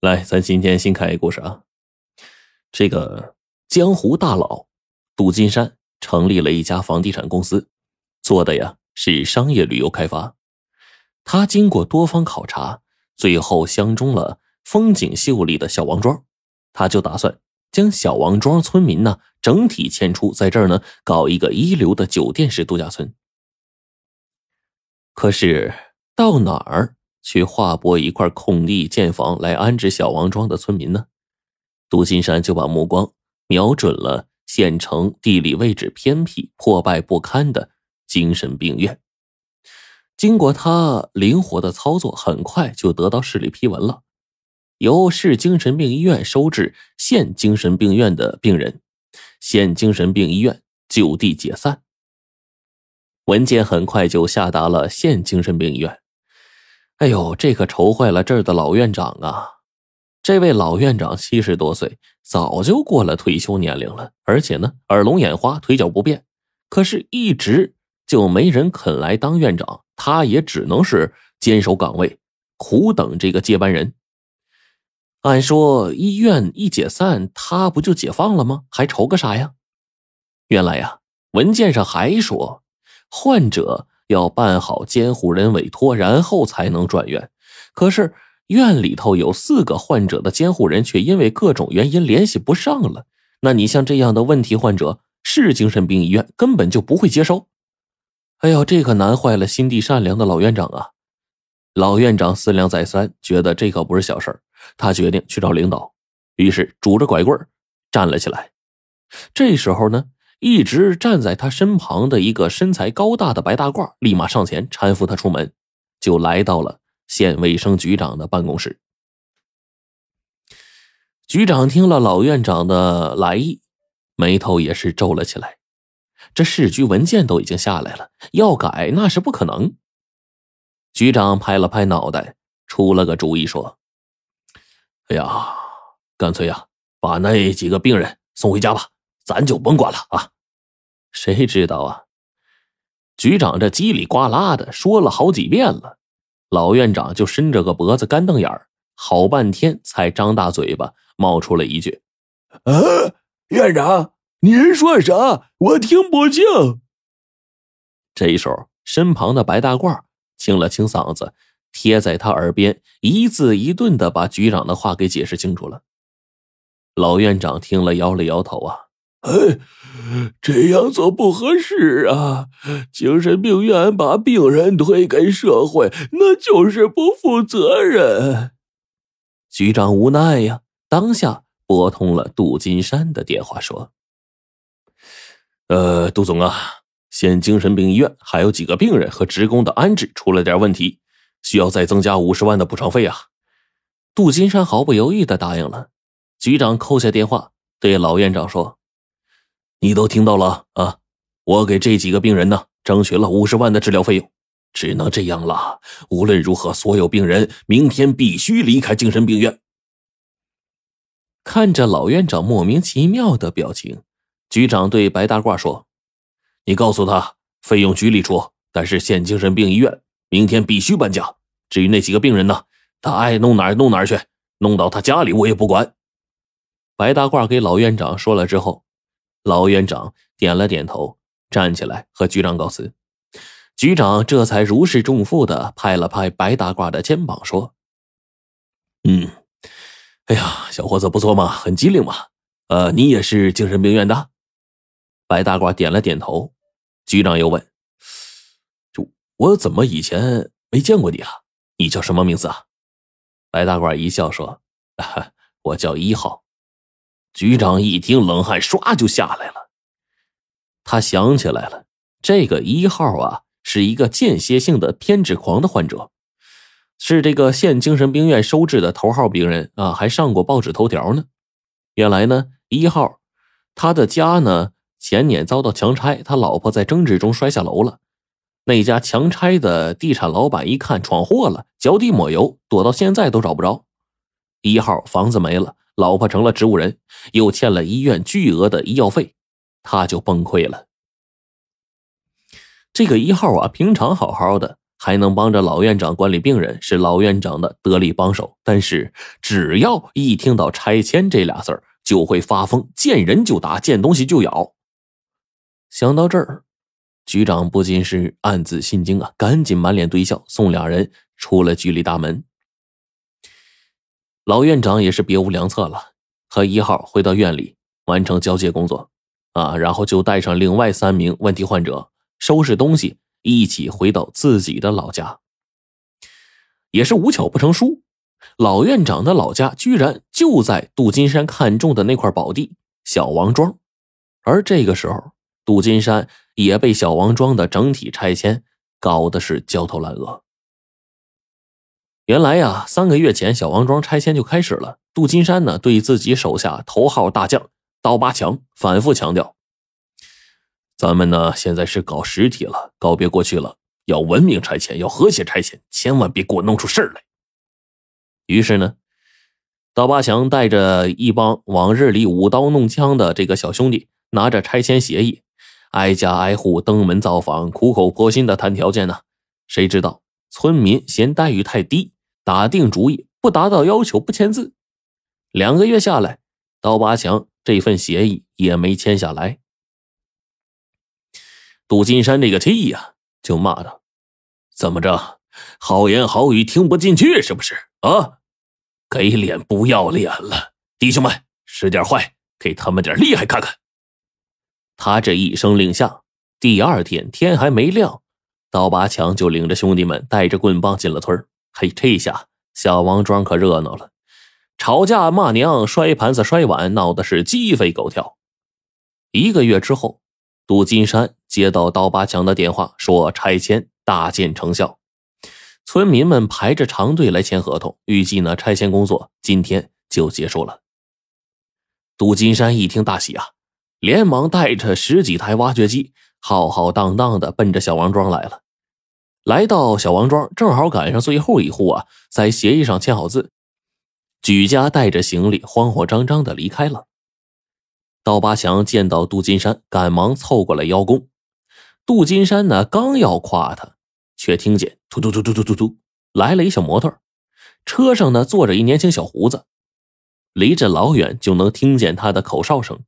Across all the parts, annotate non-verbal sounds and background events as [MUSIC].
来，咱今天新开一故事啊。这个江湖大佬杜金山成立了一家房地产公司，做的呀是商业旅游开发。他经过多方考察，最后相中了风景秀丽的小王庄，他就打算将小王庄村民呢整体迁出，在这儿呢搞一个一流的酒店式度假村。可是到哪儿？去划拨一块空地建房来安置小王庄的村民呢？杜金山就把目光瞄准了县城地理位置偏僻、破败不堪的精神病院。经过他灵活的操作，很快就得到市里批文了，由市精神病医院收治县精神病院的病人，县精神病医院就地解散。文件很快就下达了县精神病医院。哎呦，这可愁坏了这儿的老院长啊！这位老院长七十多岁，早就过了退休年龄了，而且呢，耳聋眼花，腿脚不便，可是，一直就没人肯来当院长，他也只能是坚守岗位，苦等这个接班人。按说医院一解散，他不就解放了吗？还愁个啥呀？原来呀，文件上还说，患者。要办好监护人委托，然后才能转院。可是院里头有四个患者的监护人，却因为各种原因联系不上了。那你像这样的问题患者，市精神病医院根本就不会接收。哎呦，这可难坏了心地善良的老院长啊！老院长思量再三，觉得这可不是小事他决定去找领导，于是拄着拐棍站了起来。这时候呢？一直站在他身旁的一个身材高大的白大褂，立马上前搀扶他出门，就来到了县卫生局长的办公室。局长听了老院长的来意，眉头也是皱了起来。这市局文件都已经下来了，要改那是不可能。局长拍了拍脑袋，出了个主意，说：“哎呀，干脆呀，把那几个病人送回家吧。”咱就甭管了啊！谁知道啊？局长这叽里呱啦的说了好几遍了，老院长就伸着个脖子干瞪眼儿，好半天才张大嘴巴冒出了一句：“啊，院长，您说啥？我听不清。”这时候，身旁的白大褂清了清嗓子，贴在他耳边，一字一顿的把局长的话给解释清楚了。老院长听了，摇了摇头啊。哎，这样做不合适啊！精神病院把病人推给社会，那就是不负责任。局长无奈呀，当下拨通了杜金山的电话，说：“呃，杜总啊，县精神病医院还有几个病人和职工的安置出了点问题，需要再增加五十万的补偿费啊。”杜金山毫不犹豫的答应了。局长扣下电话，对老院长说。你都听到了啊！我给这几个病人呢争取了五十万的治疗费用，只能这样了。无论如何，所有病人明天必须离开精神病院。看着老院长莫名其妙的表情，局长对白大褂说：“你告诉他，费用局里出，但是县精神病医院明天必须搬家。至于那几个病人呢，他爱弄哪儿弄哪儿去，弄到他家里我也不管。”白大褂给老院长说了之后。老院长点了点头，站起来和局长告辞。局长这才如释重负的拍了拍白大褂的肩膀，说：“嗯，哎呀，小伙子不错嘛，很机灵嘛。呃，你也是精神病院的？”白大褂点了点头。局长又问：“就我怎么以前没见过你啊？你叫什么名字啊？”白大褂一笑说：“ [LAUGHS] 我叫一号。”局长一听，冷汗唰就下来了。他想起来了，这个一号啊，是一个间歇性的偏执狂的患者，是这个县精神病院收治的头号病人啊，还上过报纸头条呢。原来呢，一号他的家呢前年遭到强拆，他老婆在争执中摔下楼了。那家强拆的地产老板一看闯祸了，脚底抹油，躲到现在都找不着。一号房子没了。老婆成了植物人，又欠了医院巨额的医药费，他就崩溃了。这个一号啊，平常好好的，还能帮着老院长管理病人，是老院长的得力帮手。但是，只要一听到拆迁这俩字儿，就会发疯，见人就打，见东西就咬。想到这儿，局长不禁是暗自心惊啊，赶紧满脸堆笑，送俩人出了局里大门。老院长也是别无良策了，和一号回到院里完成交接工作，啊，然后就带上另外三名问题患者，收拾东西。一起回到自己的老家，也是无巧不成书。老院长的老家居然就在杜金山看中的那块宝地小王庄，而这个时候，杜金山也被小王庄的整体拆迁搞得是焦头烂额。原来呀，三个月前小王庄拆迁就开始了。杜金山呢，对自己手下头号大将刀疤强反复强调。咱们呢，现在是搞实体了，告别过去了，要文明拆迁，要和谐拆迁，千万别给我弄出事儿来。于是呢，刀疤强带着一帮往日里舞刀弄枪的这个小兄弟，拿着拆迁协议，挨家挨户登门造访，苦口婆心的谈条件呢。谁知道村民嫌待遇太低，打定主意不达到要求不签字。两个月下来，刀疤强这份协议也没签下来。杜金山这个气呀，就骂道：“怎么着，好言好语听不进去是不是？啊，给脸不要脸了！弟兄们，使点坏，给他们点厉害看看！”他这一声令下，第二天天还没亮，刀疤强就领着兄弟们带着棍棒进了村嘿，这下小王庄可热闹了，吵架骂娘、摔盘子摔碗，闹的是鸡飞狗跳。一个月之后。杜金山接到刀疤强的电话，说拆迁大见成效，村民们排着长队来签合同，预计呢拆迁工作今天就结束了。杜金山一听大喜啊，连忙带着十几台挖掘机，浩浩荡荡的奔着小王庄来了。来到小王庄，正好赶上最后一户啊，在协议上签好字，举家带着行李，慌慌张张的离开了。刀疤强见到杜金山，赶忙凑过来邀功。杜金山呢，刚要夸他，却听见突突突突突突突来了一小摩托，车上呢坐着一年轻小胡子，离着老远就能听见他的口哨声。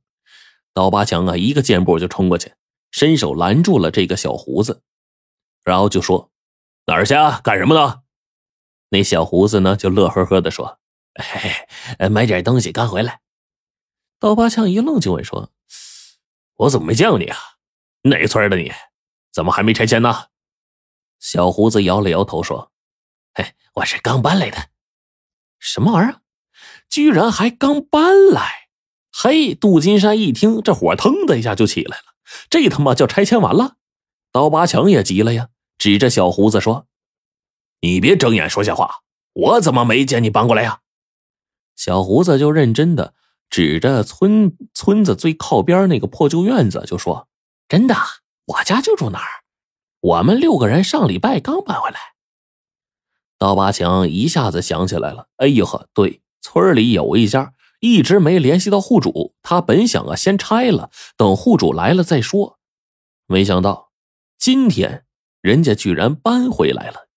刀疤强啊，一个箭步就冲过去，伸手拦住了这个小胡子，然后就说：“哪儿去啊？干什么呢？”那小胡子呢，就乐呵呵的说：“嘿嘿，买点东西，刚回来。”刀疤强一愣，就问说：“我怎么没见过你啊？哪村的你？怎么还没拆迁呢？”小胡子摇了摇头说：“嘿，我是刚搬来的。什么玩意儿？居然还刚搬来？嘿！”杜金山一听，这火腾的一下就起来了。这他妈叫拆迁完了？刀疤强也急了呀，指着小胡子说：“你别睁眼说瞎话！我怎么没见你搬过来呀？”小胡子就认真的。指着村村子最靠边那个破旧院子，就说：“真的，我家就住那儿。我们六个人上礼拜刚搬回来。”刀疤强一下子想起来了，哎呦呵，对，村里有一家一直没联系到户主，他本想啊先拆了，等户主来了再说。没想到今天人家居然搬回来了。